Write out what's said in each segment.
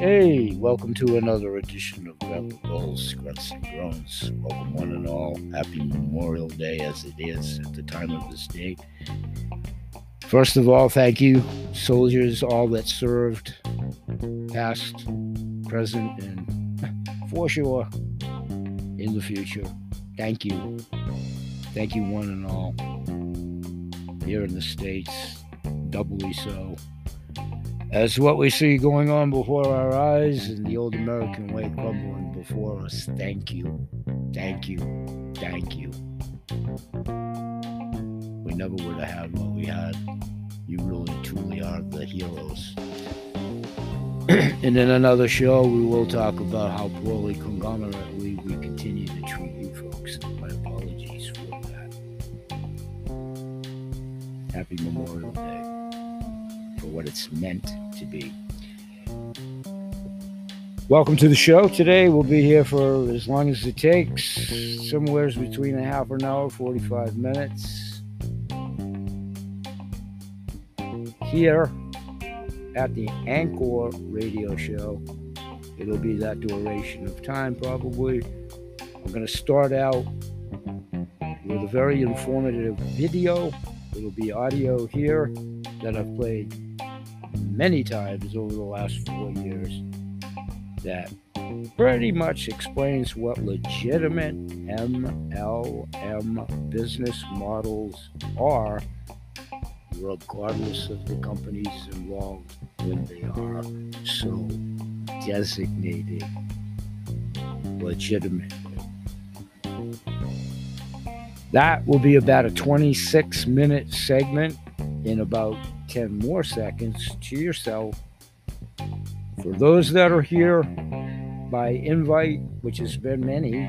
Hey, welcome to another edition of Grandpa Bill's Grunts and Groans. Welcome, one and all. Happy Memorial Day as it is at the time of this date. First of all, thank you, soldiers, all that served, past, present, and for sure in the future. Thank you. Thank you, one and all. Here in the States, doubly so. As what we see going on before our eyes and the old American way crumbling before us. Thank you. Thank you. Thank you. We never would have had what we had. You really, truly are the heroes. and in another show, we will talk about how poorly conglomerately we continue to treat you folks. My apologies for that. Happy Memorial Day for what it's meant to be. Welcome to the show. Today we'll be here for as long as it takes, somewhere between a half an hour, 45 minutes. Here at the Anchor radio show, it'll be that duration of time probably. I'm going to start out with a very informative video. It'll be audio here that I've played many times over the last four years that pretty much explains what legitimate MLM business models are, regardless of the companies involved when they are so designated legitimate. That will be about a 26 minute segment in about 10 more seconds to yourself. For those that are here by invite, which has been many,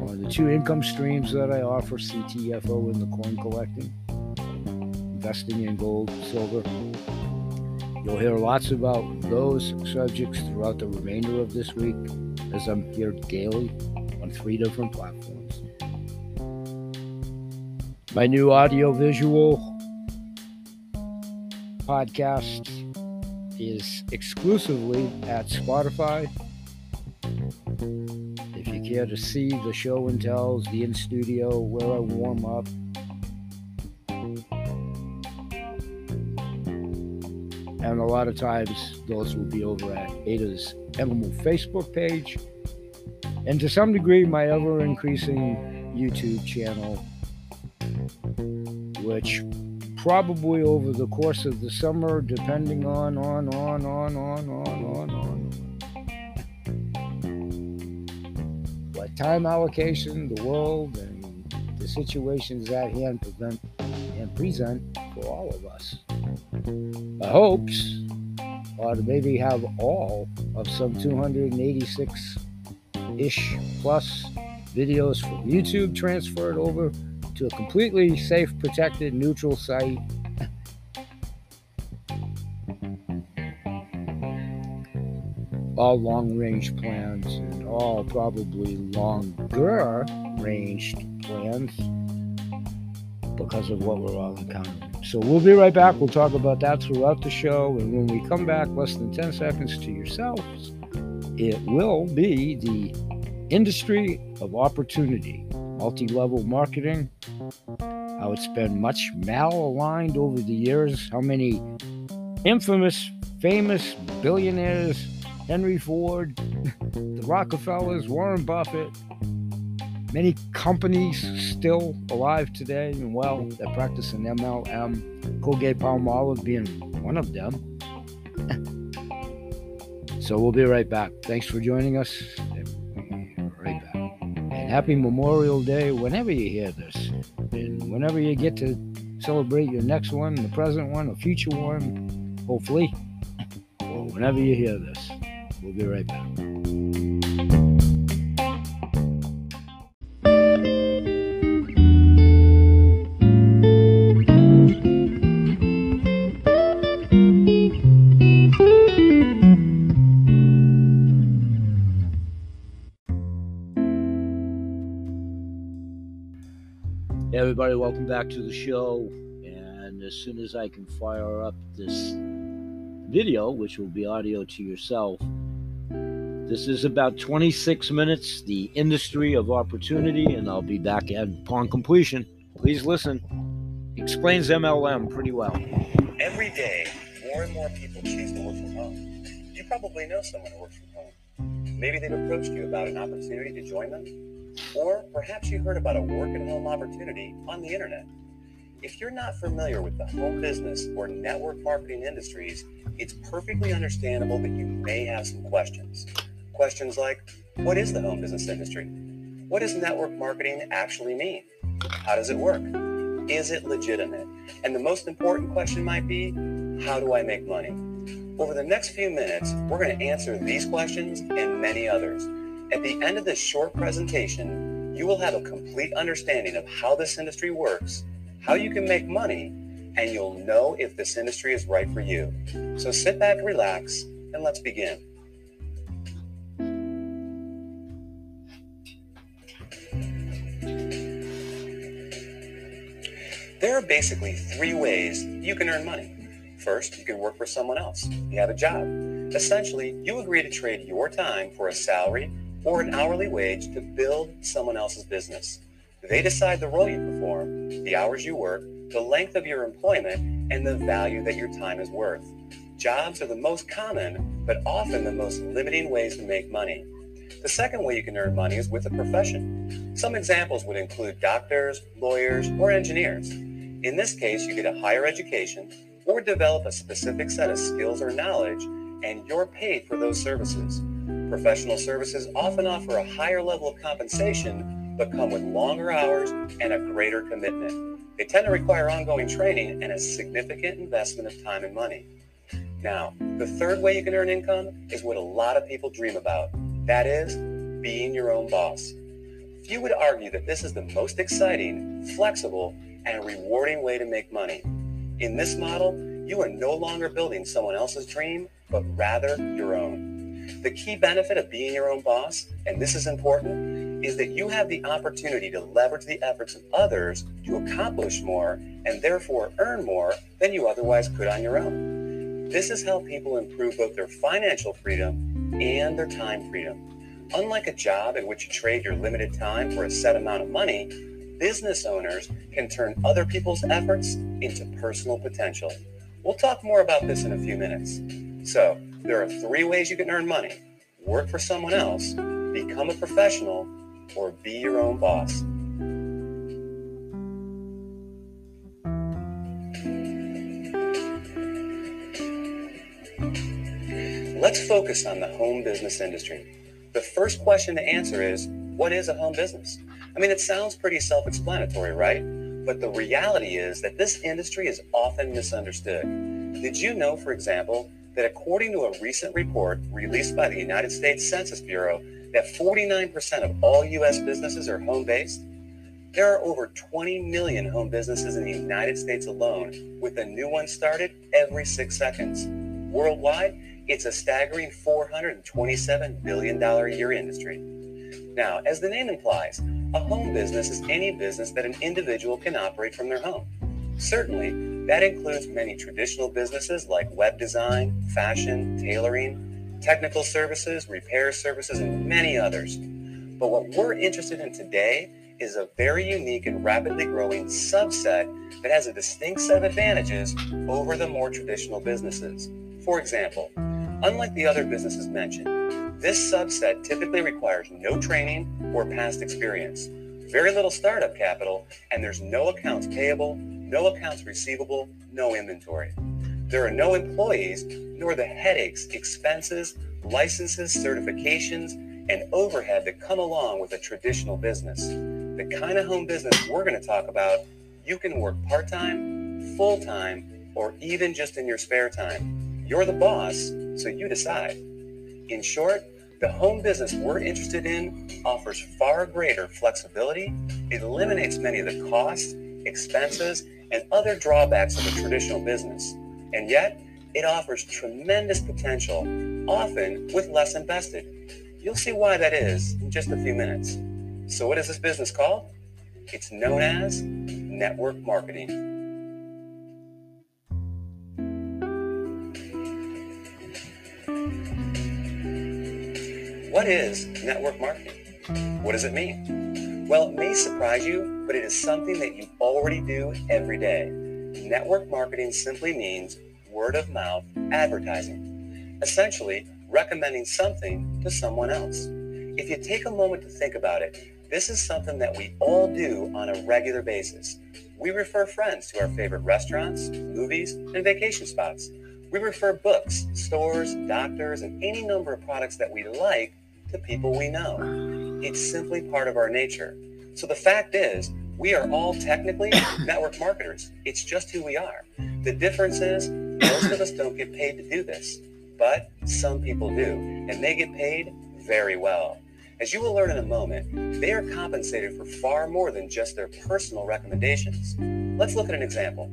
on the two income streams that I offer CTFO and the coin collecting, investing in gold, silver. You'll hear lots about those subjects throughout the remainder of this week as I'm here daily on three different platforms. My new audio visual podcast is exclusively at Spotify. If you care to see the show and tells, the in studio, where I warm up, and a lot of times those will be over at Ada's Animal Facebook page, and to some degree, my ever increasing YouTube channel, which probably over the course of the summer, depending on, on, on, on, on, on, on, on. What time allocation, the world, and the situations at hand prevent and present for all of us. My hopes are to maybe have all of some 286 ish plus videos from YouTube transferred over to a completely safe, protected, neutral site. all long range plans and all probably longer ranged plans because of what we're all encountering. So we'll be right back. We'll talk about that throughout the show. And when we come back, less than 10 seconds to yourselves, it will be the industry of opportunity, multi level marketing, how it's been much malaligned over the years, how many infamous, famous billionaires, Henry Ford, the Rockefellers, Warren Buffett, many companies still alive today and well that practice an MLM, Colgate Palmolive being one of them. so we'll be right back. Thanks for joining us. And happy Memorial Day whenever you hear this. And whenever you get to celebrate your next one, the present one, a future one, hopefully, or whenever you hear this. We'll be right back. Everybody, welcome back to the show. And as soon as I can fire up this video, which will be audio to yourself, this is about 26 minutes, the industry of opportunity, and I'll be back upon completion. Please listen. Explains MLM pretty well. Every day, more and more people choose to work from home. You probably know someone who works from home. Maybe they've approached you about an opportunity to join them, or perhaps you heard about a work at home opportunity on the internet. If you're not familiar with the home business or network marketing industries, it's perfectly understandable that you may have some questions. Questions like What is the home business industry? What does network marketing actually mean? How does it work? Is it legitimate? And the most important question might be How do I make money? Over the next few minutes, we're going to answer these questions and many others. At the end of this short presentation, you will have a complete understanding of how this industry works, how you can make money, and you'll know if this industry is right for you. So sit back, relax, and let's begin. There are basically three ways you can earn money. First, you can work for someone else. You have a job. Essentially, you agree to trade your time for a salary or an hourly wage to build someone else's business. They decide the role you perform, the hours you work, the length of your employment, and the value that your time is worth. Jobs are the most common, but often the most limiting ways to make money. The second way you can earn money is with a profession. Some examples would include doctors, lawyers, or engineers. In this case, you get a higher education or develop a specific set of skills or knowledge, and you're paid for those services. Professional services often offer a higher level of compensation, but come with longer hours and a greater commitment. They tend to require ongoing training and a significant investment of time and money. Now, the third way you can earn income is what a lot of people dream about that is, being your own boss. Few would argue that this is the most exciting, flexible, and rewarding way to make money. In this model, you are no longer building someone else's dream, but rather your own. The key benefit of being your own boss, and this is important, is that you have the opportunity to leverage the efforts of others to accomplish more and therefore earn more than you otherwise could on your own. This has helped people improve both their financial freedom and their time freedom. Unlike a job in which you trade your limited time for a set amount of money, business owners can turn other people's efforts into personal potential. We'll talk more about this in a few minutes. So, there are three ways you can earn money work for someone else, become a professional, or be your own boss. Let's focus on the home business industry. The first question to answer is what is a home business? I mean, it sounds pretty self explanatory, right? But the reality is that this industry is often misunderstood. Did you know, for example, that according to a recent report released by the United States Census Bureau, that 49% of all U.S. businesses are home based? There are over 20 million home businesses in the United States alone, with a new one started every six seconds. Worldwide, it's a staggering $427 billion a year industry. Now, as the name implies, a home business is any business that an individual can operate from their home. Certainly, that includes many traditional businesses like web design, fashion, tailoring, technical services, repair services, and many others. But what we're interested in today is a very unique and rapidly growing subset that has a distinct set of advantages over the more traditional businesses. For example, Unlike the other businesses mentioned, this subset typically requires no training or past experience, very little startup capital, and there's no accounts payable, no accounts receivable, no inventory. There are no employees, nor the headaches, expenses, licenses, certifications, and overhead that come along with a traditional business. The kind of home business we're going to talk about, you can work part time, full time, or even just in your spare time. You're the boss, so you decide. In short, the home business we're interested in offers far greater flexibility, it eliminates many of the costs, expenses, and other drawbacks of a traditional business. And yet, it offers tremendous potential, often with less invested. You'll see why that is in just a few minutes. So, what is this business called? It's known as network marketing. What is network marketing? What does it mean? Well, it may surprise you but it is something that you already do every day. Network marketing simply means word of mouth advertising, essentially recommending something to someone else. If you take a moment to think about it, this is something that we all do on a regular basis. We refer friends to our favorite restaurants, movies, and vacation spots. We refer books, stores, doctors, and any number of products that we like to people we know. It's simply part of our nature. So the fact is, we are all technically network marketers. It's just who we are. The difference is, most of us don't get paid to do this, but some people do, and they get paid very well. As you will learn in a moment, they are compensated for far more than just their personal recommendations. Let's look at an example.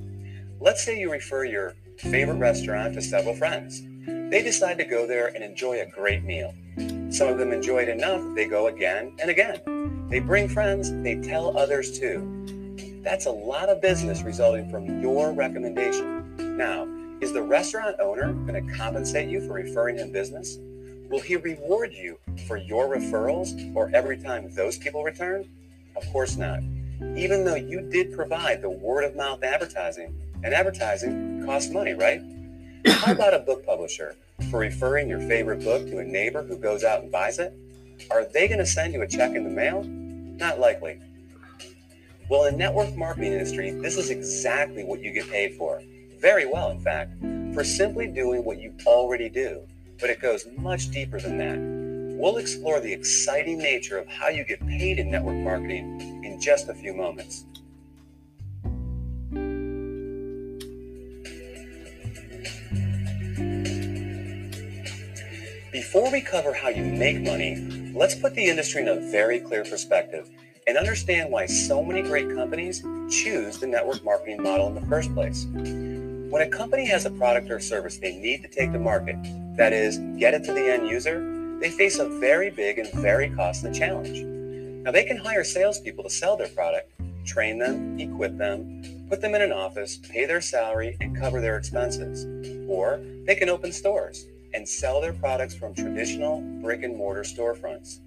Let's say you refer your favorite restaurant to several friends. They decide to go there and enjoy a great meal. Some of them enjoy it enough they go again and again. They bring friends, they tell others too. That's a lot of business resulting from your recommendation. Now, is the restaurant owner going to compensate you for referring him business? Will he reward you for your referrals or every time those people return? Of course not. Even though you did provide the word of mouth advertising, and advertising costs money, right? How about a book publisher for referring your favorite book to a neighbor who goes out and buys it? Are they going to send you a check in the mail? Not likely. Well, in network marketing industry, this is exactly what you get paid for. Very well, in fact, for simply doing what you already do but it goes much deeper than that. We'll explore the exciting nature of how you get paid in network marketing in just a few moments. Before we cover how you make money, let's put the industry in a very clear perspective and understand why so many great companies choose the network marketing model in the first place. When a company has a product or service they need to take to market, that is, get it to the end user, they face a very big and very costly challenge. Now, they can hire salespeople to sell their product, train them, equip them, put them in an office, pay their salary, and cover their expenses. Or they can open stores and sell their products from traditional brick and mortar storefronts.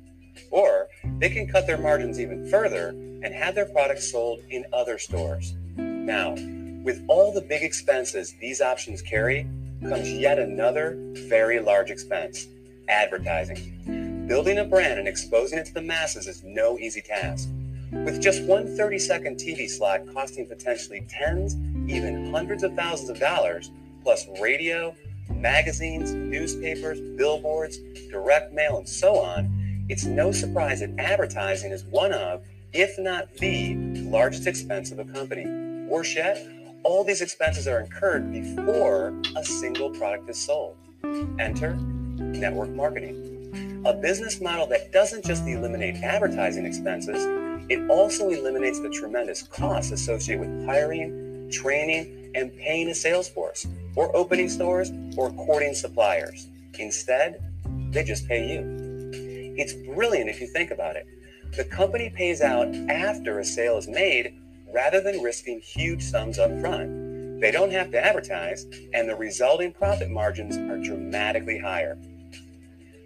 Or they can cut their margins even further and have their products sold in other stores. Now, with all the big expenses these options carry comes yet another very large expense advertising. Building a brand and exposing it to the masses is no easy task. With just one 30 second TV slot costing potentially tens, even hundreds of thousands of dollars, plus radio, magazines, newspapers, billboards, direct mail, and so on, it's no surprise that advertising is one of, if not the, largest expense of a company. Worse yet, all these expenses are incurred before a single product is sold. Enter network marketing, a business model that doesn't just eliminate advertising expenses, it also eliminates the tremendous costs associated with hiring, training, and paying a sales force, or opening stores, or courting suppliers. Instead, they just pay you. It's brilliant if you think about it. The company pays out after a sale is made rather than risking huge sums up front. They don't have to advertise, and the resulting profit margins are dramatically higher.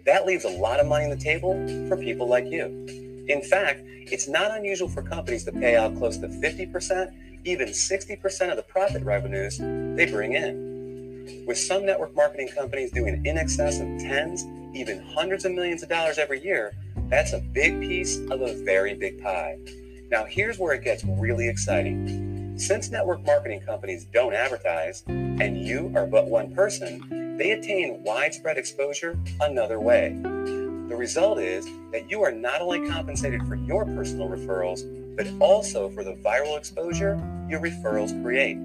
That leaves a lot of money on the table for people like you. In fact, it's not unusual for companies to pay out close to 50%, even 60% of the profit revenues they bring in. With some network marketing companies doing in excess of tens, even hundreds of millions of dollars every year, that's a big piece of a very big pie. Now, here's where it gets really exciting. Since network marketing companies don't advertise, and you are but one person, they attain widespread exposure another way. The result is that you are not only compensated for your personal referrals, but also for the viral exposure your referrals create.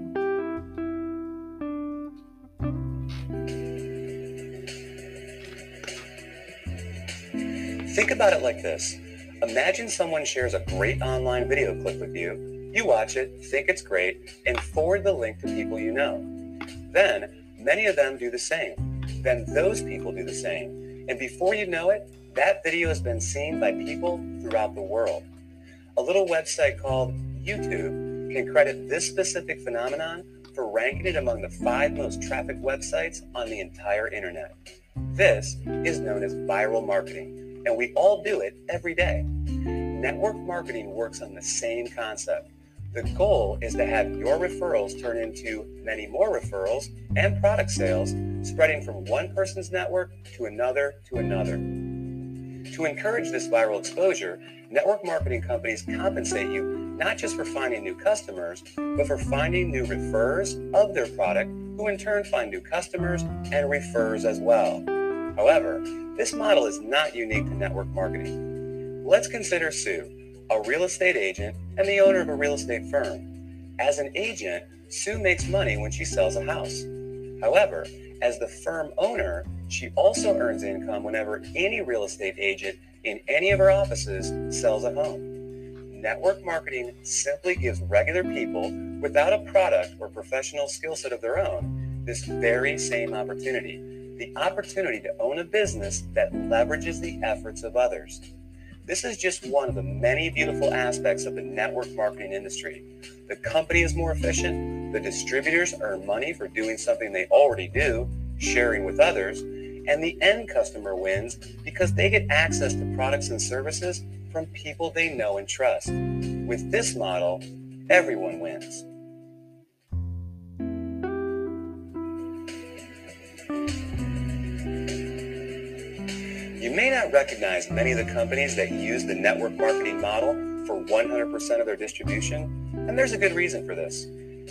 Think about it like this Imagine someone shares a great online video clip with you. You watch it, think it's great, and forward the link to people you know. Then, many of them do the same. Then those people do the same. And before you know it, that video has been seen by people throughout the world. A little website called YouTube can credit this specific phenomenon for ranking it among the five most trafficked websites on the entire internet. This is known as viral marketing and we all do it every day. Network marketing works on the same concept. The goal is to have your referrals turn into many more referrals and product sales, spreading from one person's network to another to another. To encourage this viral exposure, network marketing companies compensate you not just for finding new customers, but for finding new referrers of their product, who in turn find new customers and refers as well. However, this model is not unique to network marketing. Let's consider Sue, a real estate agent and the owner of a real estate firm. As an agent, Sue makes money when she sells a house. However, as the firm owner, she also earns income whenever any real estate agent in any of her offices sells a home. Network marketing simply gives regular people without a product or professional skill set of their own this very same opportunity the opportunity to own a business that leverages the efforts of others. This is just one of the many beautiful aspects of the network marketing industry. The company is more efficient, the distributors earn money for doing something they already do, sharing with others, and the end customer wins because they get access to products and services from people they know and trust. With this model, everyone wins. May not recognize many of the companies that use the network marketing model for 100% of their distribution, and there's a good reason for this.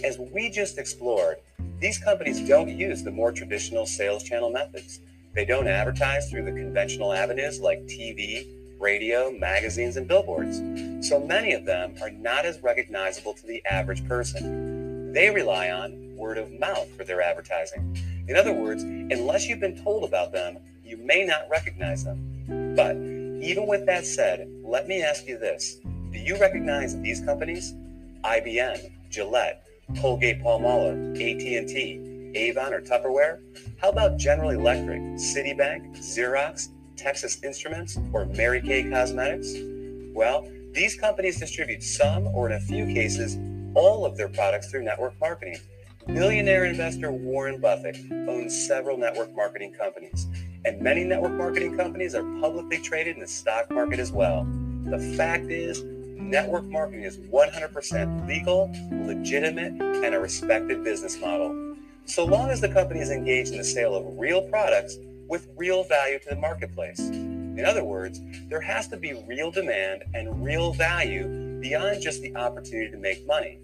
As we just explored, these companies don't use the more traditional sales channel methods. They don't advertise through the conventional avenues like TV, radio, magazines, and billboards. So many of them are not as recognizable to the average person. They rely on word of mouth for their advertising. In other words, unless you've been told about them, you may not recognize them. But even with that said, let me ask you this. Do you recognize these companies? IBM, Gillette, Colgate Palmolive, AT&T, Avon or Tupperware? How about General Electric, Citibank, Xerox, Texas Instruments, or Mary Kay Cosmetics? Well, these companies distribute some, or in a few cases, all of their products through network marketing. Billionaire investor Warren Buffett owns several network marketing companies, and many network marketing companies are publicly traded in the stock market as well. The fact is, network marketing is 100% legal, legitimate, and a respected business model. So long as the company is engaged in the sale of real products with real value to the marketplace. In other words, there has to be real demand and real value beyond just the opportunity to make money.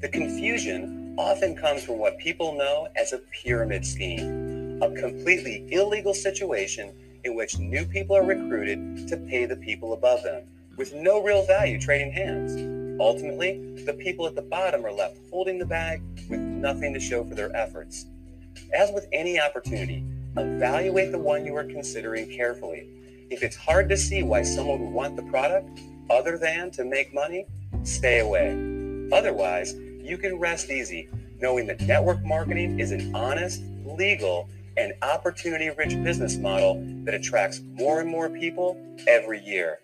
The confusion often comes from what people know as a pyramid scheme, a completely illegal situation in which new people are recruited to pay the people above them, with no real value trading hands. Ultimately, the people at the bottom are left holding the bag with nothing to show for their efforts. As with any opportunity, evaluate the one you are considering carefully. If it's hard to see why someone would want the product other than to make money, stay away. Otherwise, you can rest easy knowing that network marketing is an honest, legal, and opportunity rich business model that attracts more and more people every year.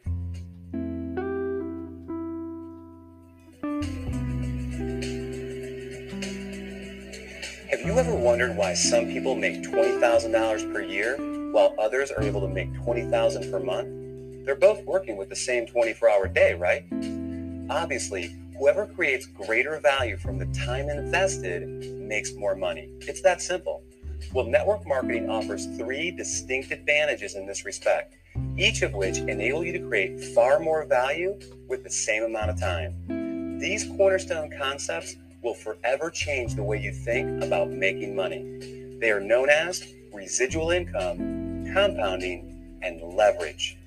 Have you ever wondered why some people make $20,000 per year while others are able to make $20,000 per month? They're both working with the same 24 hour day, right? Obviously, whoever creates greater value from the time invested makes more money. It's that simple. Well, network marketing offers three distinct advantages in this respect, each of which enable you to create far more value with the same amount of time. These cornerstone concepts will forever change the way you think about making money. They are known as residual income, compounding, and leverage.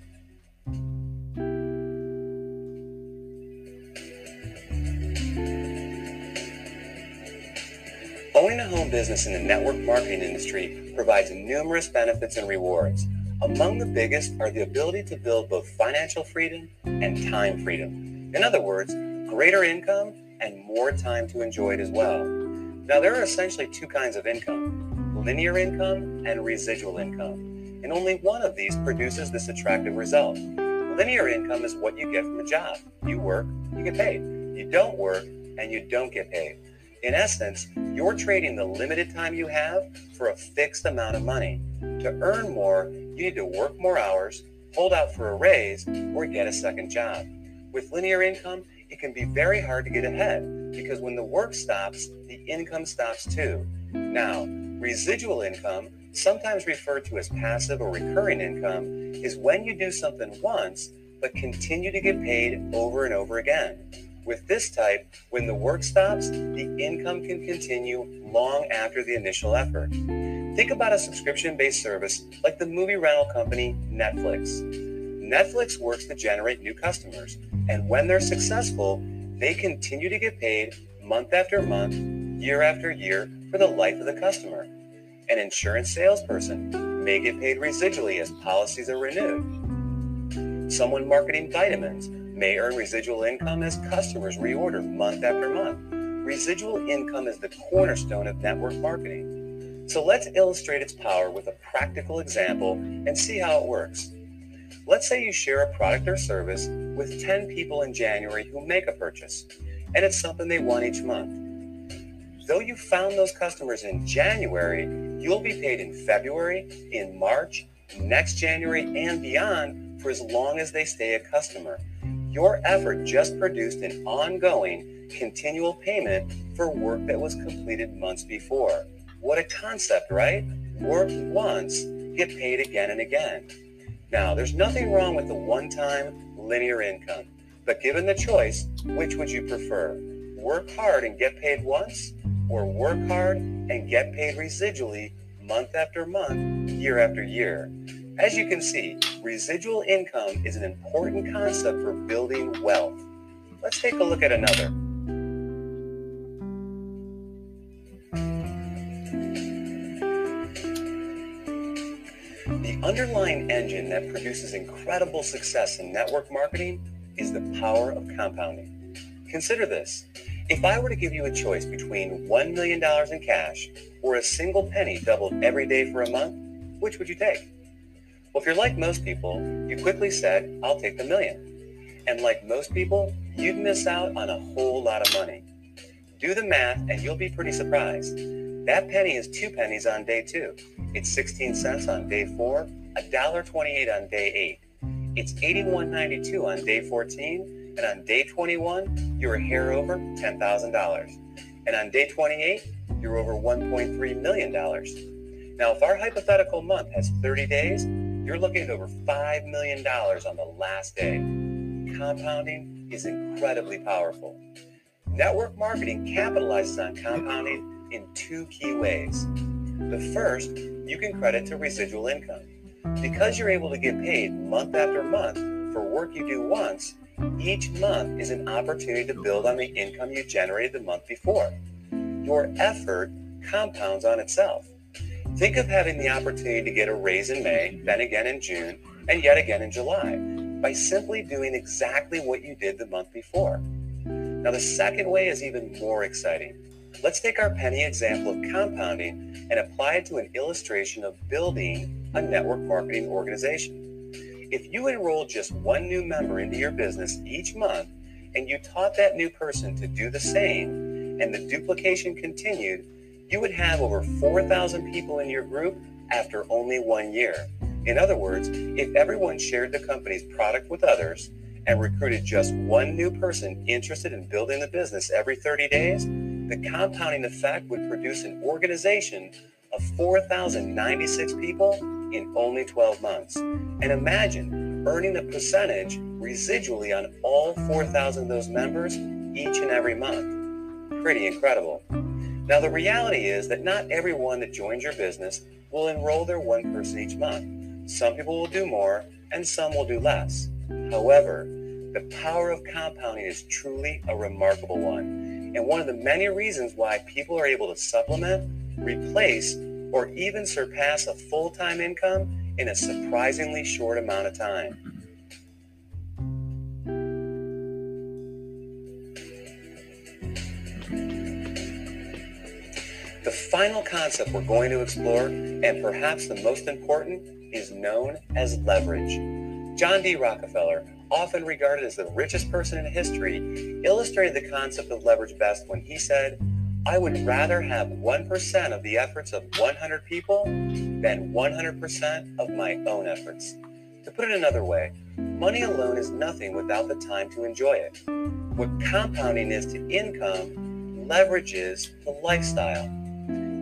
Owning a home business in the network marketing industry provides numerous benefits and rewards. Among the biggest are the ability to build both financial freedom and time freedom. In other words, greater income and more time to enjoy it as well. Now, there are essentially two kinds of income linear income and residual income, and only one of these produces this attractive result. Linear income is what you get from a job. You work, you get paid. You don't work, and you don't get paid. In essence, you're trading the limited time you have for a fixed amount of money. To earn more, you need to work more hours, hold out for a raise, or get a second job. With linear income, it can be very hard to get ahead because when the work stops, the income stops too. Now, residual income, sometimes referred to as passive or recurring income, is when you do something once but continue to get paid over and over again. With this type, when the work stops, the income can continue long after the initial effort. Think about a subscription based service like the movie rental company Netflix. Netflix works to generate new customers, and when they're successful, they continue to get paid month after month, year after year for the life of the customer. An insurance salesperson may get paid residually as policies are renewed. Someone marketing vitamins may earn residual income as customers reorder month after month. Residual income is the cornerstone of network marketing. So let's illustrate its power with a practical example and see how it works. Let's say you share a product or service with 10 people in January who make a purchase, and it's something they want each month. Though you found those customers in January, you'll be paid in February, in March, next January, and beyond for as long as they stay a customer. Your effort just produced an ongoing, continual payment for work that was completed months before. What a concept, right? Work once, get paid again and again. Now, there's nothing wrong with the one time linear income, but given the choice, which would you prefer? Work hard and get paid once, or work hard and get paid residually month after month, year after year? As you can see, residual income is an important concept for building wealth. Let's take a look at another. The underlying engine that produces incredible success in network marketing is the power of compounding. Consider this. If I were to give you a choice between $1 million in cash or a single penny doubled every day for a month, which would you take? Well, if you're like most people, you quickly said, I'll take the million. And like most people, you'd miss out on a whole lot of money. Do the math and you'll be pretty surprised. That penny is two pennies on day two. It's 16 cents on day four, $1.28 on day eight. It's 81.92 on day 14, and on day 21, you're a hair over $10,000. And on day 28, you're over $1.3 million. Now, if our hypothetical month has 30 days, you're looking at over $5 million on the last day. Compounding is incredibly powerful. Network marketing capitalizes on compounding in two key ways. The first, you can credit to residual income. Because you're able to get paid month after month for work you do once, each month is an opportunity to build on the income you generated the month before. Your effort compounds on itself. Think of having the opportunity to get a raise in May, then again in June, and yet again in July by simply doing exactly what you did the month before. Now, the second way is even more exciting. Let's take our penny example of compounding and apply it to an illustration of building a network marketing organization. If you enroll just one new member into your business each month and you taught that new person to do the same and the duplication continued, you would have over 4,000 people in your group after only one year. In other words, if everyone shared the company's product with others and recruited just one new person interested in building the business every 30 days, the compounding effect would produce an organization of 4,096 people in only 12 months. And imagine earning a percentage residually on all 4,000 of those members each and every month. Pretty incredible. Now, the reality is that not everyone that joins your business will enroll their one person each month. Some people will do more and some will do less. However, the power of compounding is truly a remarkable one and one of the many reasons why people are able to supplement, replace, or even surpass a full time income in a surprisingly short amount of time. The final concept we're going to explore, and perhaps the most important, is known as leverage. John D. Rockefeller, often regarded as the richest person in history, illustrated the concept of leverage best when he said, I would rather have 1% of the efforts of 100 people than 100% of my own efforts. To put it another way, money alone is nothing without the time to enjoy it. What compounding is to income, leverage is to lifestyle.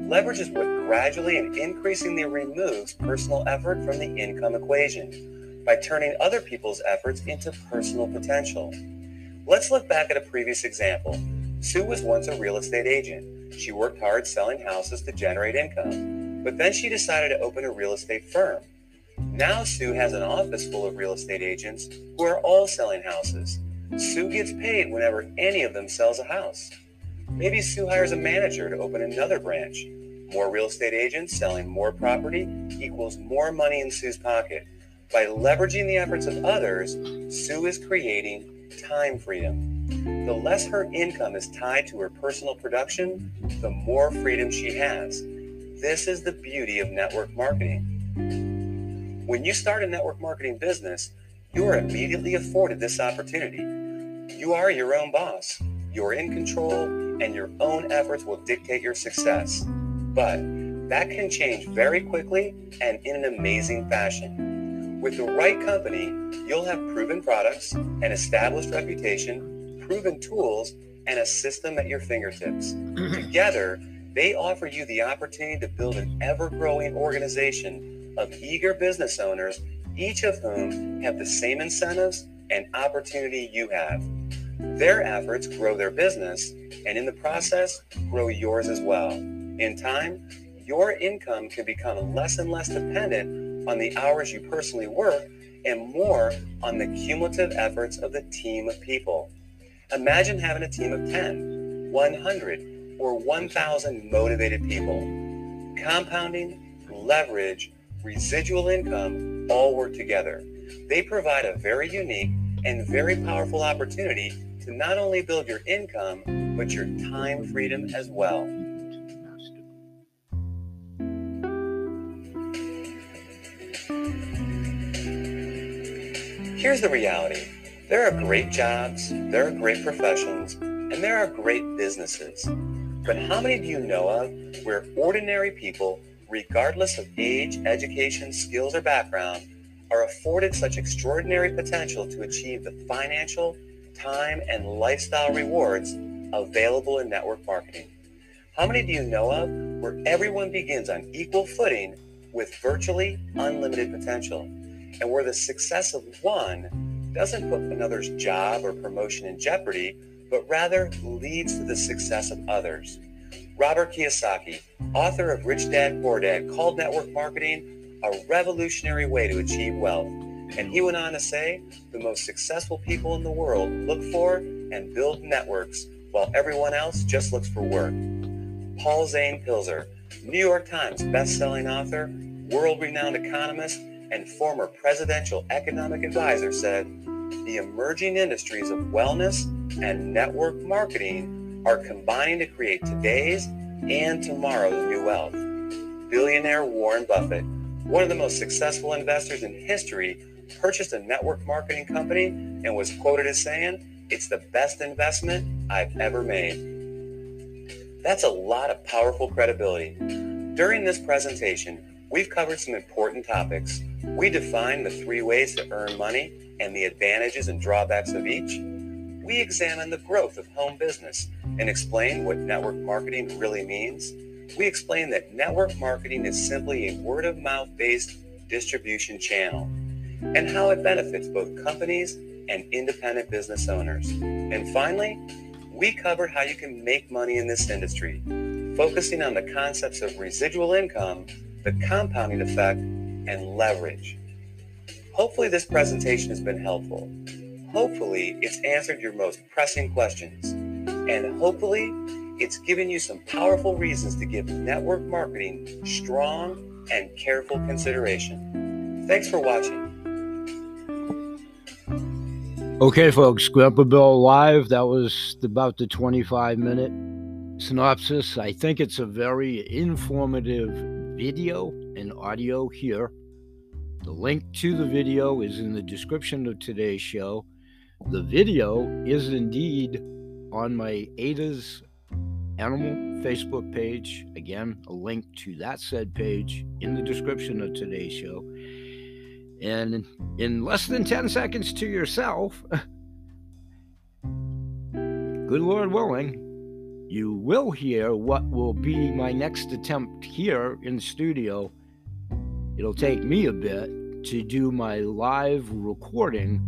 Leverage is what gradually and increasingly removes personal effort from the income equation by turning other people's efforts into personal potential. Let's look back at a previous example. Sue was once a real estate agent. She worked hard selling houses to generate income, but then she decided to open a real estate firm. Now Sue has an office full of real estate agents who are all selling houses. Sue gets paid whenever any of them sells a house. Maybe Sue hires a manager to open another branch. More real estate agents selling more property equals more money in Sue's pocket. By leveraging the efforts of others, Sue is creating time freedom. The less her income is tied to her personal production, the more freedom she has. This is the beauty of network marketing. When you start a network marketing business, you are immediately afforded this opportunity. You are your own boss. You're in control, and your own efforts will dictate your success. But that can change very quickly and in an amazing fashion. With the right company, you'll have proven products, an established reputation, proven tools, and a system at your fingertips. Together, they offer you the opportunity to build an ever growing organization of eager business owners, each of whom have the same incentives and opportunity you have. Their efforts grow their business, and in the process, grow yours as well. In time, your income can become less and less dependent on the hours you personally work and more on the cumulative efforts of the team of people. Imagine having a team of 10, 100, or 1,000 motivated people. Compounding, leverage, residual income all work together. They provide a very unique and very powerful opportunity to not only build your income, but your time freedom as well. Here's the reality there are great jobs, there are great professions, and there are great businesses. But how many do you know of where ordinary people, regardless of age, education, skills, or background, are afforded such extraordinary potential to achieve the financial, time, and lifestyle rewards available in network marketing? How many do you know of where everyone begins on equal footing with virtually unlimited potential? and where the success of one doesn't put another's job or promotion in jeopardy, but rather leads to the success of others. Robert Kiyosaki, author of Rich Dad Poor Dad, called network marketing a revolutionary way to achieve wealth. And he went on to say the most successful people in the world look for and build networks while everyone else just looks for work. Paul Zane Pilzer, New York Times best-selling author, world-renowned economist, and former presidential economic advisor, said the emerging industries of wellness and network marketing are combining to create today's and tomorrow's new wealth. Billionaire Warren Buffett, one of the most successful investors in history, purchased a network marketing company and was quoted as saying, It's the best investment I've ever made. That's a lot of powerful credibility. During this presentation, we've covered some important topics we define the three ways to earn money and the advantages and drawbacks of each. We examine the growth of home business and explain what network marketing really means. We explain that network marketing is simply a word of mouth based distribution channel and how it benefits both companies and independent business owners. And finally, we cover how you can make money in this industry, focusing on the concepts of residual income, the compounding effect, and leverage. Hopefully, this presentation has been helpful. Hopefully, it's answered your most pressing questions. And hopefully, it's given you some powerful reasons to give network marketing strong and careful consideration. Thanks for watching. Okay, folks, Grandpa Bill Live. That was about the 25 minute synopsis. I think it's a very informative video and audio here. The link to the video is in the description of today's show. The video is indeed on my Ada's Animal Facebook page. Again, a link to that said page in the description of today's show. And in less than 10 seconds to yourself, good Lord willing, you will hear what will be my next attempt here in studio. It'll take me a bit to do my live recording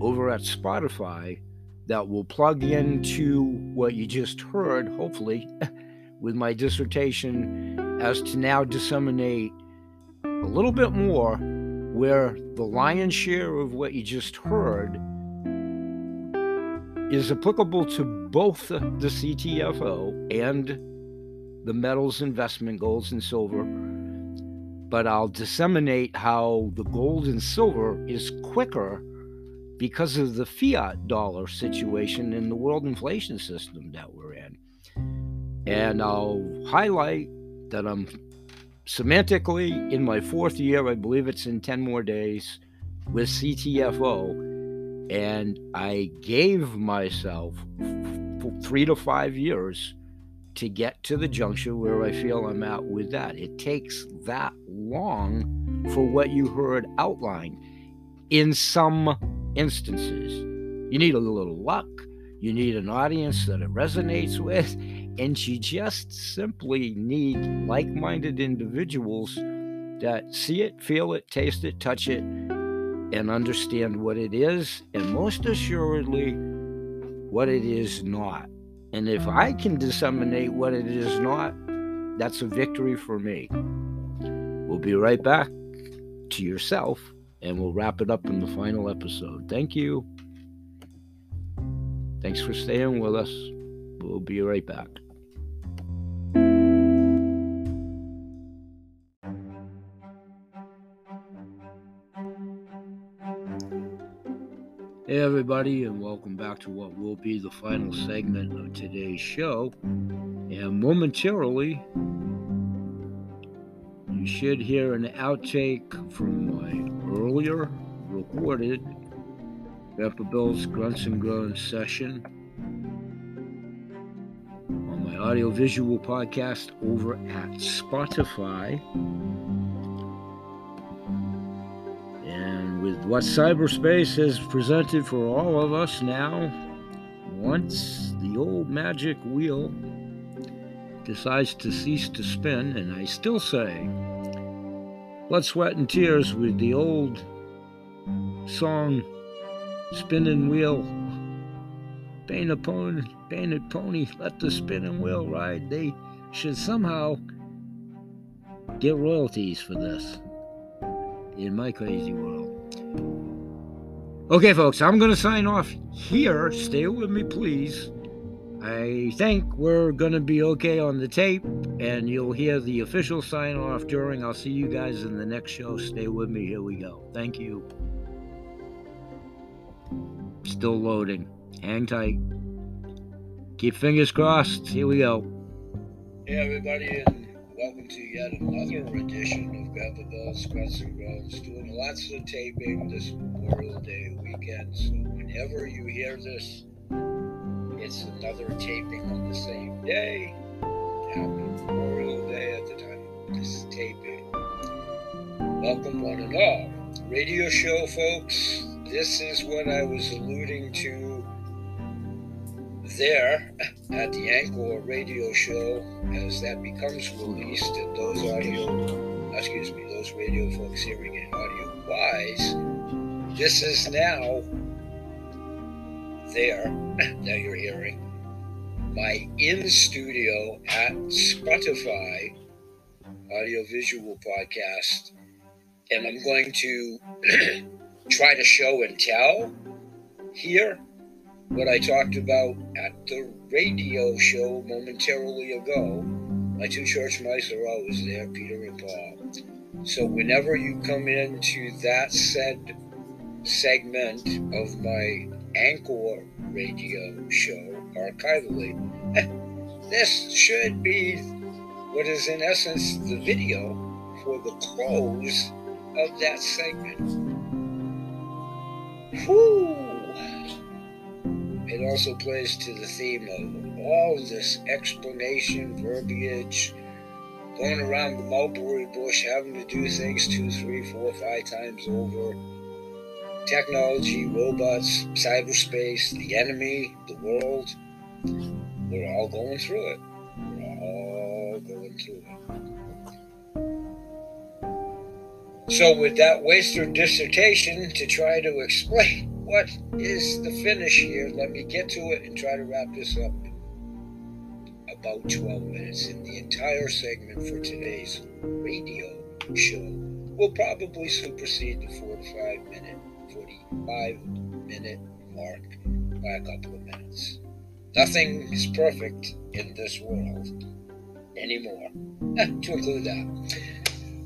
over at Spotify that will plug into what you just heard, hopefully, with my dissertation as to now disseminate a little bit more where the lion's share of what you just heard is applicable to both the CTFO and the metals investment golds and silver. But I'll disseminate how the gold and silver is quicker because of the fiat dollar situation in the world inflation system that we're in. And I'll highlight that I'm semantically in my fourth year, I believe it's in 10 more days, with CTFO. And I gave myself three to five years to get to the juncture where I feel I'm at with that. It takes that long for what you heard outlined in some instances. You need a little luck. You need an audience that it resonates with. And you just simply need like minded individuals that see it, feel it, taste it, touch it, and understand what it is, and most assuredly, what it is not. And if I can disseminate what it is not, that's a victory for me. We'll be right back to yourself and we'll wrap it up in the final episode. Thank you. Thanks for staying with us. We'll be right back. Hey, everybody, and welcome back to what will be the final segment of today's show. And momentarily, you should hear an outtake from my earlier recorded Pepper Bill's Grunts and Groans session on my audiovisual podcast over at Spotify. With what cyberspace has presented for all of us now, once the old magic wheel decides to cease to spin, and I still say, blood, sweat, and tears with the old song Spinning Wheel. Painted pony, painted pony, let the spinning wheel ride. They should somehow get royalties for this in my crazy world. Okay, folks, I'm going to sign off here. Stay with me, please. I think we're going to be okay on the tape, and you'll hear the official sign off during. I'll see you guys in the next show. Stay with me. Here we go. Thank you. Still loading. Hang tight. Keep fingers crossed. Here we go. Hey, everybody, welcome to yet another edition of Grandpa Bill's Grunts and Groans. Doing lots of taping this Memorial Day weekend, so whenever you hear this, it's another taping on the same day. Happy Memorial Day at the time of this taping. Welcome, one and all. Radio show, folks. This is what I was alluding to there at the Anchor radio show as that becomes released and those audio, excuse me, those radio folks hearing it audio wise. This is now there that you're hearing my in studio at Spotify audio visual podcast. And I'm going to try to show and tell here what I talked about at the radio show momentarily ago. My two church mice are always there, Peter and Paul. So whenever you come into that said segment of my Anchor radio show archivally, this should be what is in essence the video for the close of that segment. Whew. It also plays to the theme of all this explanation, verbiage, going around the mulberry bush, having to do things two, three, four, five times over. Technology, robots, cyberspace, the enemy, the world. We're all going through it. We're all going through it. So, with that waster dissertation to try to explain what is the finish here, let me get to it and try to wrap this up about 12 minutes. In the entire segment for today's radio show will probably supersede the 45 minute, 45 minute mark by a couple of minutes. Nothing is perfect in this world anymore, to include that.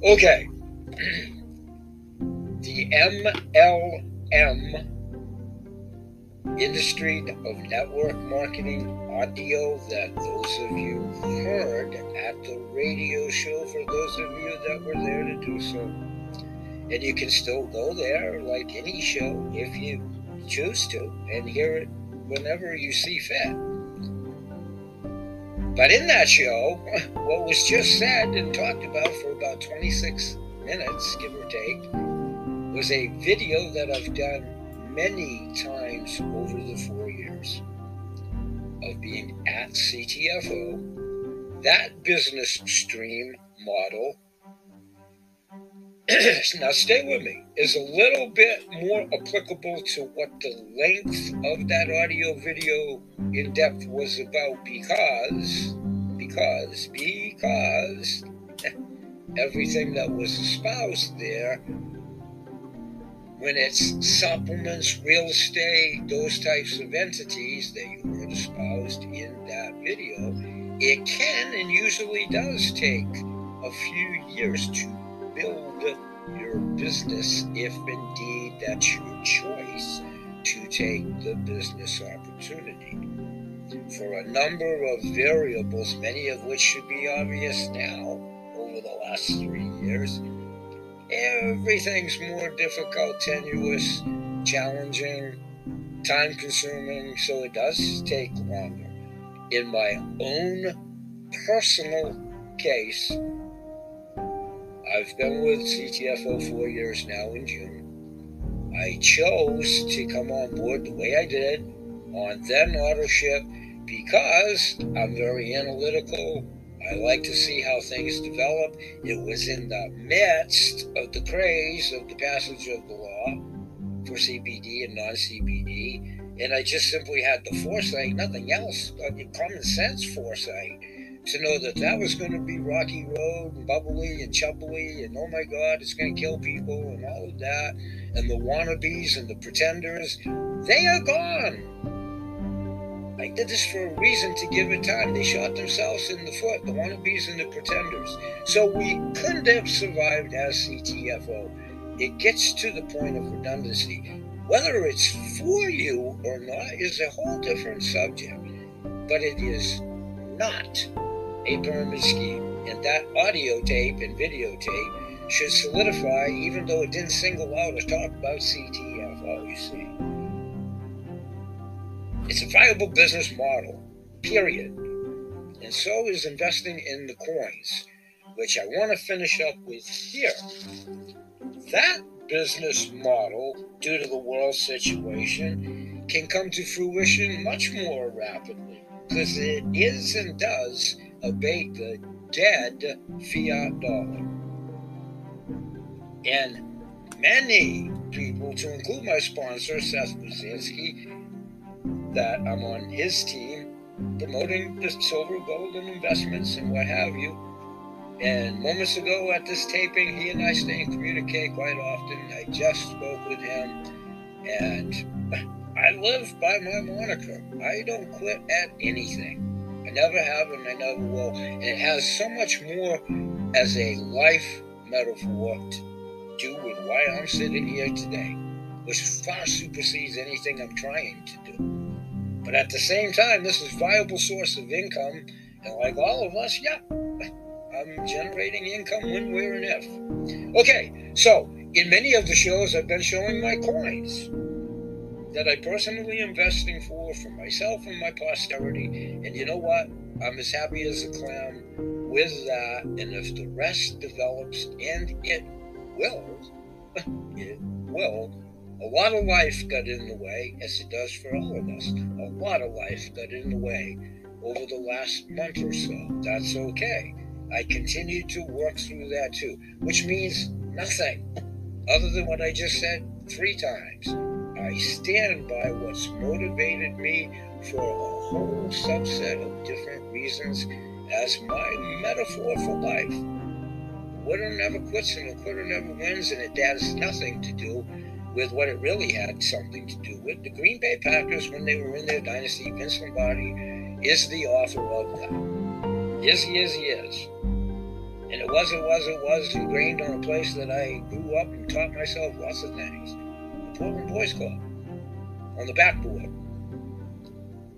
Okay. the MLM industry of network marketing audio that those of you heard at the radio show for those of you that were there to do so. And you can still go there like any show if you choose to and hear it whenever you see fit. But in that show, what was just said and talked about for about 26 minutes, give or take, was a video that I've done many times over the four years of being at CTFO. That business stream model now stay with me, is a little bit more applicable to what the length of that audio video in depth was about because, because, because everything that was espoused there, when it's supplements, real estate, those types of entities that you were espoused in that video, it can and usually does take a few years to build your business if indeed that's your choice to take the business opportunity. For a number of variables, many of which should be obvious now over the last three years, everything's more difficult, tenuous, challenging, time consuming, so it does take longer. In my own personal case, I've been with CTFO four years now in June. I chose to come on board the way I did on then Autoship because I'm very analytical. I like to see how things develop. It was in the midst of the craze of the passage of the law for CBD and non CBD. And I just simply had the foresight, nothing else, but common sense foresight to know that that was going to be rocky road and bubbly and chubbly and oh my god it's going to kill people and all of that and the wannabes and the pretenders they are gone i did this for a reason to give it time they shot themselves in the foot the wannabes and the pretenders so we couldn't have survived as ctfo it gets to the point of redundancy whether it's for you or not is a whole different subject but it is not a pyramid scheme. And that audio tape and videotape should solidify, even though it didn't single out or talk about CTFO, you see. It's a viable business model, period. And so is investing in the coins, which I want to finish up with here. That business model, due to the world situation, can come to fruition much more rapidly because it is and does abate the dead fiat dollar. And many people, to include my sponsor, Seth Buzinski, that I'm on his team promoting the silver, gold, and investments and what have you. And moments ago at this taping, he and I stay in communicate quite often. I just spoke with him, and I live by my moniker. I don't quit at anything. I never have and I never will. And it has so much more as a life metaphor to do with why I'm sitting here today, which far supersedes anything I'm trying to do. But at the same time, this is viable source of income, and like all of us, yeah, I'm generating income when, where, and if. Okay, so in many of the shows, I've been showing my coins. that I personally investing for for myself and my posterity. And you know what? I'm as happy as a clam with that. And if the rest develops, and it will, it will, a lot of life got in the way, as it does for all of us. A lot of life got in the way over the last month or so. That's okay. I continue to work through that too, which means nothing other than what I just said three times. I stand by what's motivated me for a whole subset of different reasons as my metaphor for life. A Winner never quits and a quitter never wins, and it has nothing to do with what it really had something to do with. The Green Bay Packers, when they were in their dynasty, Vince Lombardi is the author of that. Yes, he is, he is. And it was, it was, it was ingrained on a place that I grew up and taught myself lots of things. The Portland Boys Club on the backboard.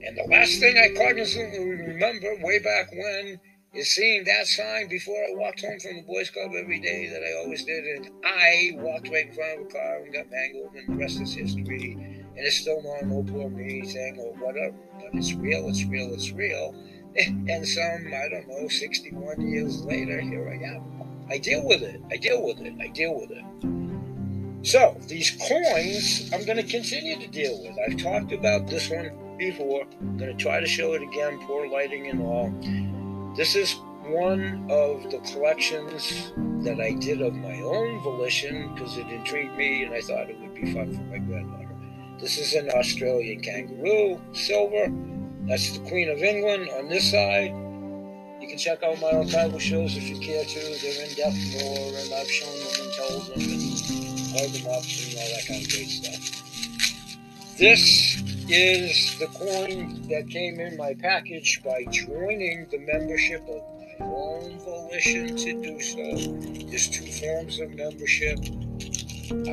And the last thing I cognizantly remember way back when is seeing that sign before I walked home from the Boys Club every day that I always did. And I walked right in front of a car and got mangled, and the rest is history. And it's still not an oh poor me thing or whatever, but it's real, it's real, it's real. And some, I don't know, 61 years later, here I am. I deal with it. I deal with it. I deal with it. So, these coins, I'm going to continue to deal with. I've talked about this one before. I'm going to try to show it again, poor lighting and all. This is one of the collections that I did of my own volition because it intrigued me and I thought it would be fun for my granddaughter. This is an Australian kangaroo, silver. That's the Queen of England on this side. You can check out my archival shows if you care to. They're in depth more, and I've shown them and told them and held them up and all that kind of great stuff. This is the coin that came in my package by joining the membership of my own volition to do so. There's two forms of membership.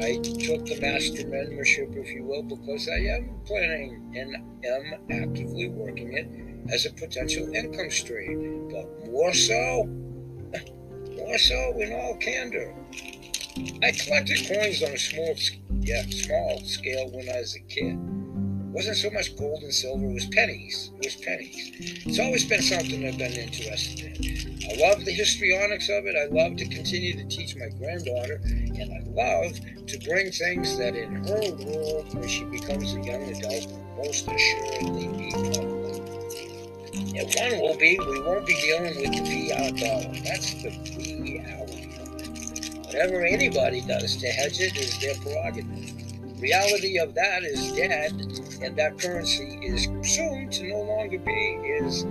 I took the master membership, if you will, because I am planning and am actively working it as a potential income stream. But more so, more so in all candor, I collected coins on a small, yeah, small scale when I was a kid wasn't so much gold and silver, it was pennies. It was pennies. It's always been something I've been interested in. I love the histrionics of it. I love to continue to teach my granddaughter, and I love to bring things that in her world, when she becomes a young adult, most assuredly be public. And one will be, we won't be dealing with the fiat dollar. That's the reality. Whatever anybody does to hedge it is their prerogative reality of that is dead and that currency is soon to no longer be is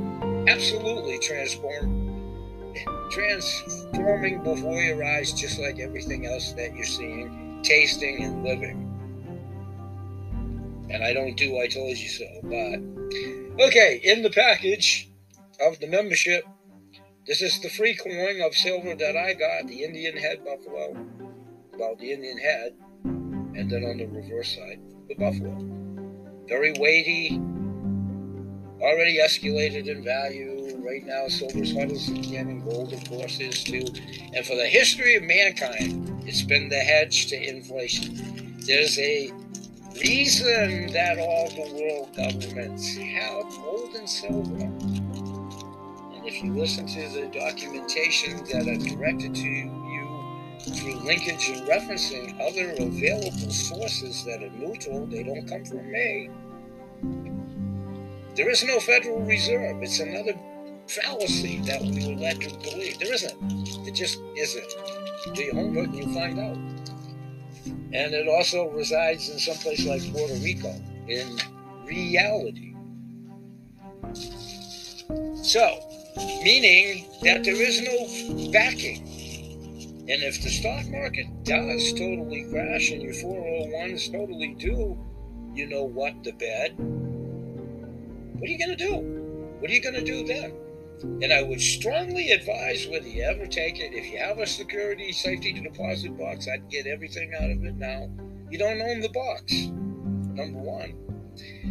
absolutely transform transforming before your eyes just like everything else that you're seeing tasting and living and i don't do i told you so but okay in the package of the membership this is the free coin of silver that i got the indian head buffalo well the indian head and then on the reverse side, the buffalo. Very weighty, already escalated in value. Right now, silver's hot as it can, and gold, of course, is too. And for the history of mankind, it's been the hedge to inflation. There's a reason that all the world governments have gold and silver. And if you listen to the documentation that I've directed to you through linkage and referencing other available sources that are neutral, they don't come from me. There is no Federal Reserve. It's another fallacy that we were led to believe. There isn't. It just isn't. Do your homework and you find out. And it also resides in some place like Puerto Rico in reality. So, meaning that there is no backing and if the stock market does totally crash and your 401s totally do, you know what, the bed, what are you going to do? What are you going to do then? And I would strongly advise whether you ever take it, if you have a security safety deposit box, I'd get everything out of it now. You don't own the box, number one.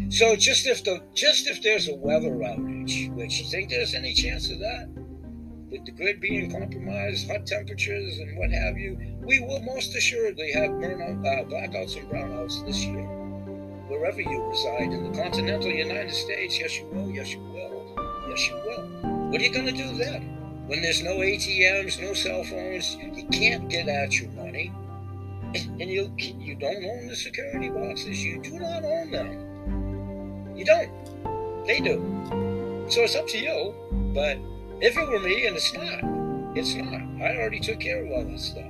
So just if the just if there's a weather outage, which you think there's any chance of that, with the grid being compromised, hot temperatures, and what have you, we will most assuredly have burnout, uh, blackouts and brownouts this year. wherever you reside in the continental United States. Yes, you will. Yes, you will. Yes, you will. What are you going to do then? When there's no ATMs, no cell phones, you can't get at your money, and you you don't own the security boxes. You do not own them. You don't. They do. So it's up to you. But if it were me, and it's not, it's not. I already took care of all that stuff.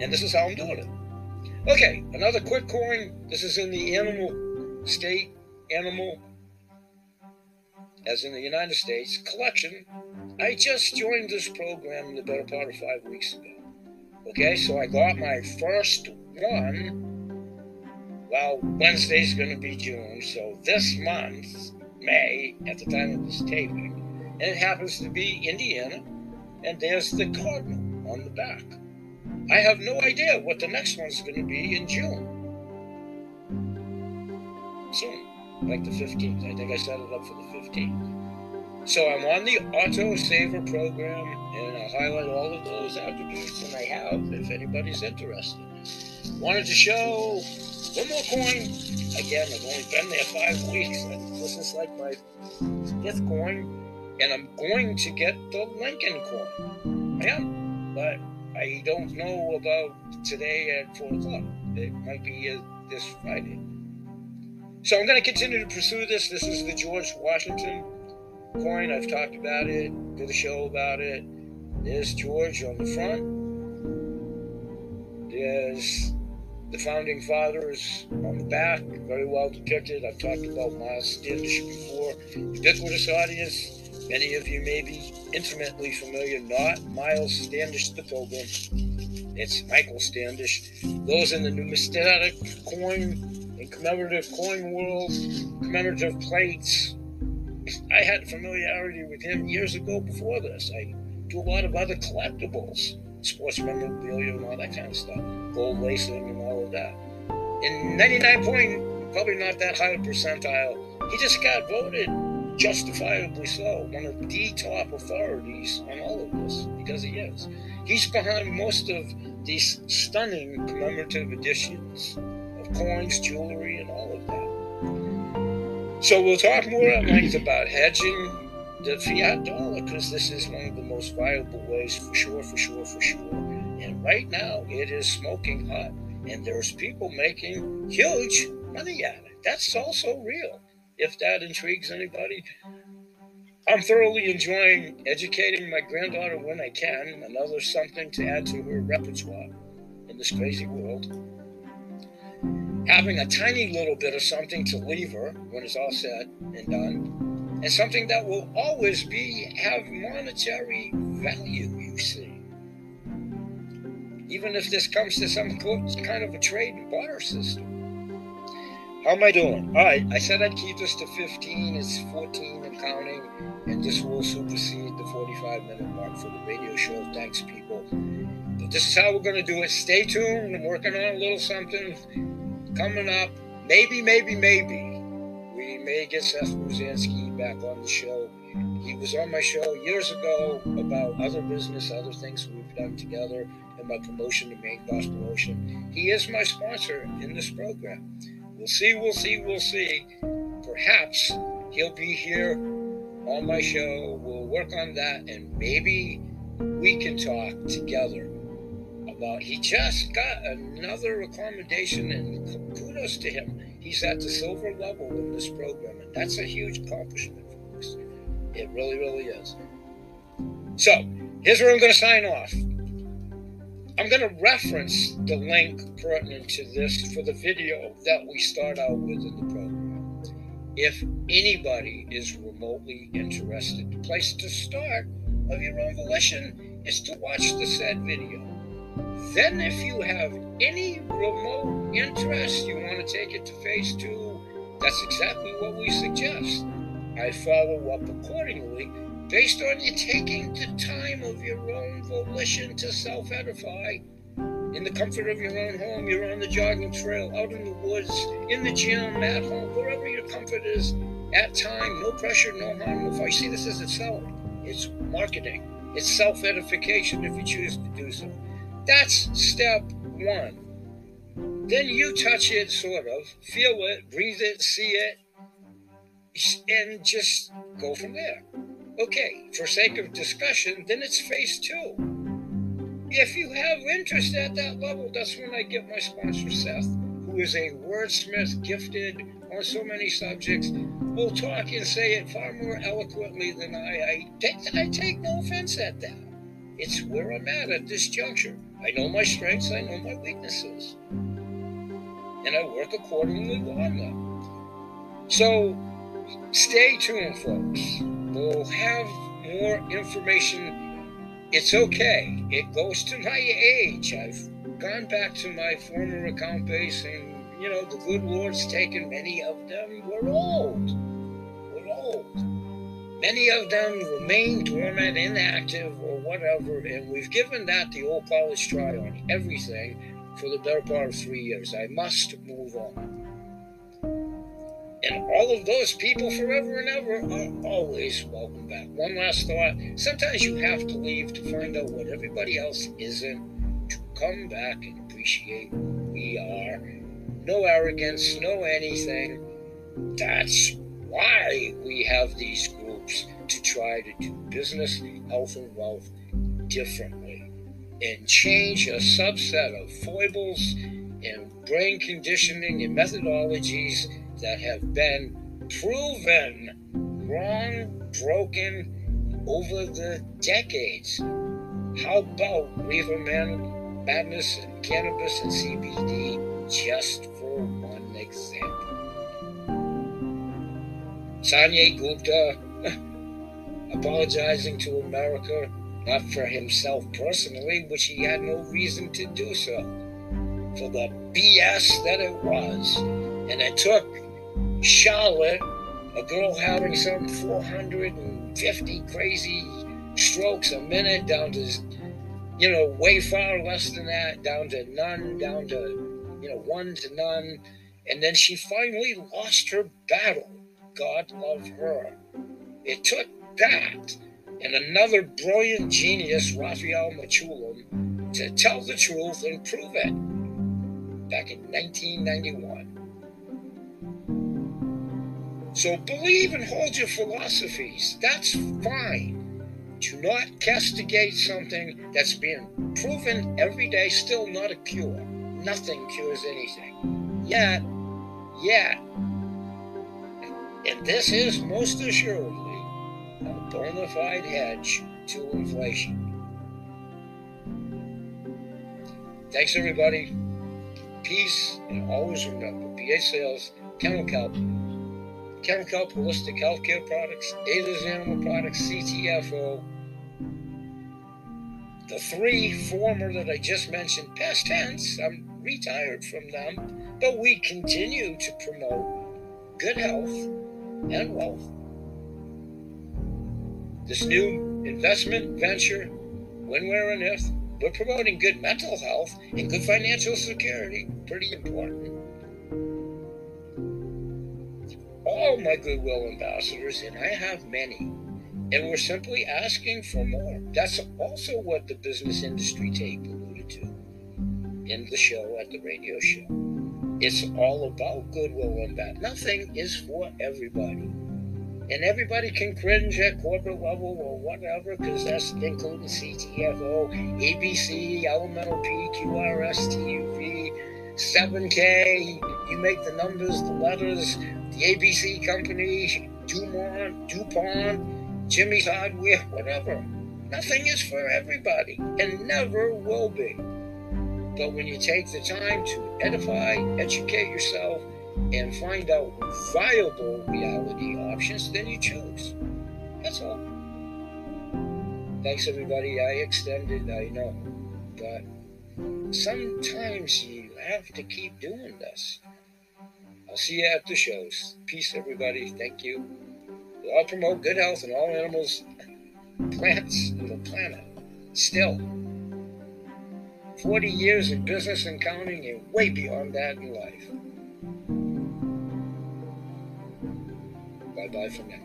And this is how I'm doing it. Okay, another quick coin. This is in the animal state, animal, as in the United States, collection. I just joined this program the better part of five weeks ago. Okay, so I got my first one. Well, Wednesday's going to be June, so this month, May, at the time of this taping, and it happens to be Indiana, and there's the cardinal on the back. I have no idea what the next one's going to be in June. Soon, like the 15th. I think I set it up for the 15th. So I'm on the Auto Saver program, and I'll highlight all of those attributes, that I have if anybody's interested. Wanted to show one more coin. Again, I've only been there five weeks, and this is like my fifth coin, and I'm going to get the Lincoln coin. I am, but I don't know about today at 4 o'clock. It might be uh, this Friday. So I'm going to continue to pursue this. This is the George Washington coin. I've talked about it, did a show about it. There's George on the front. There's the founding fathers on the back, very well depicted. I've talked about Miles Standish before. Ubiquitous audience. Many of you may be intimately familiar, not Miles Standish, the Pilgrim. It's Michael Standish. Those in the numismatic coin and commemorative coin world, commemorative plates. I had familiarity with him years ago before this. I do a lot of other collectibles, sports memorabilia and all that kind of stuff, gold lacing and all of that. In 99 point, probably not that high a percentile, he just got voted justifiably so, one of the top authorities on all of this, because he is. He's behind most of these stunning commemorative editions of coins, jewelry, and all of that. So we'll talk more at length about hedging the fiat dollar, because this is one of the most viable ways for sure, for sure, for sure. And right now, it is smoking hot, and there's people making huge money at it. That's also real if that intrigues anybody. I'm thoroughly enjoying educating my granddaughter when I can, another something to add to her repertoire in this crazy world. Having a tiny little bit of something to leave her when it's all said and done, and something that will always be have monetary value, you see. Even if this comes to some kind of a trade and barter system. How am I doing? All right, I said I'd keep this to 15. It's 14 and counting, and this will supersede the 45 minute mark for the radio show. Thanks, people. But this is how we're going to do it. Stay tuned. I'm working on a little something coming up. Maybe, maybe, maybe we may get Seth Back on the show. He was on my show years ago about other business, other things we've done together, and my promotion to Main Boss Promotion. He is my sponsor in this program. We'll see, we'll see, we'll see. Perhaps he'll be here on my show. We'll work on that and maybe we can talk together about he just got another accommodation and kudos to him. He's at the silver level in this program, and that's a huge accomplishment, folks. It really, really is. So here's where I'm going to sign off. I'm going to reference the link pertinent to this for the video that we start out with in the program. If anybody is remotely interested, the place to start of your own volition is to watch the said video. Then, if you have any remote interest, you want to take it to phase two, that's exactly what we suggest. I follow up accordingly based on you taking the time of your own volition to self edify in the comfort of your own home, you're on the jogging trail, out in the woods, in the gym, at home, wherever your comfort is, at time, no pressure, no harm, no fight. See, this isn't selling, It's marketing. It's self edification if you choose to do so. That's step one. then you touch it, sort of, feel it, breathe it, see it, and just go from there. Okay, for sake of discussion, then it's phase two. If you have interest at that level, that's when I get my sponsor, Seth, who is a wordsmith, gifted on so many subjects, will talk and say it far more eloquently than I. I take, I take no offense at that. It's where I'm at at this juncture. I know my strengths, I know my weaknesses, and I work accordingly on them. So stay tuned, folks. We'll have more information. It's okay. It goes to my age. I've gone back to my former account base, and you know, the good Lord's taken many of them. We're old. Many of them remain dormant, inactive, or whatever, and we've given that the old college try on everything for the better part of three years. I must move on. And all of those people forever and ever are always welcome back. One last thought. Sometimes you have to leave to find out what everybody else isn't, to come back and appreciate who we are. No arrogance, no anything. That's why we have these to try to do business, health, and wealth differently and change a subset of foibles and brain conditioning and methodologies that have been proven wrong, broken over the decades. How about reefer madness and cannabis and CBD, just for one example? Sanjay Gupta apologizing to America, not for himself personally, which he had no reason to do so, for the BS that it was. And it took Charlotte, a girl having some 450 crazy strokes a minute down to, you know, way far less than that, down to none, down to, you know, one to none. And then she finally lost her battle. God love her. It took that and another brilliant genius, Raphael Mechoulam, to tell the truth and prove it back in 1991. So believe and hold your philosophies. That's fine. Do not castigate something that's being proven every day, still not a cure. Nothing cures anything. Yet, yet, and this is most assuredly a bona fide hedge to inflation. Thanks, everybody. Peace, and always remember BA Sales, Chemical chemical, holistic healthcare products, Ada's Animal Products, CTFO. The three former that I just mentioned, past tense, I'm retired from them, but we continue to promote good health and wealth. This new investment venture, when, where, and if, we're promoting good mental health and good financial security. Pretty important. all my goodwill ambassadors, and I have many. And we're simply asking for more. That's also what the business industry tape alluded to in the show at the radio show. It's all about goodwill and that. Nothing is for everybody. And everybody can cringe at corporate level or whatever, because that's including CTFO, ABC, LMNOP, QRS, TUV, 7K. You make the numbers, the letters, the ABC company, Dumont, DuPont, Jimmy's Hardware, whatever. Nothing is for everybody and never will be. But when you take the time to edify, educate yourself, and find out viable reality options, then you choose. That's all. Thanks, everybody. I extended, I know. But sometimes you have to keep doing this. I'll see you at the shows. Peace, everybody. Thank you. All promote good health in all animals, plants, and the planet. Still, 40 years of business and counting, and way beyond that in life. Bye for now.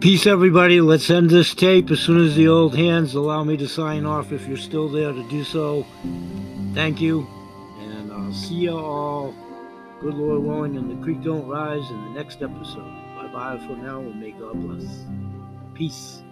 Peace, everybody. Let's end this tape as soon as the old hands allow me to sign off if you're still there to do so. thank you, and I'll see you all, good Lord willing, and the creek don't rise in the next episode. Bye bye for now, and may God bless. Peace.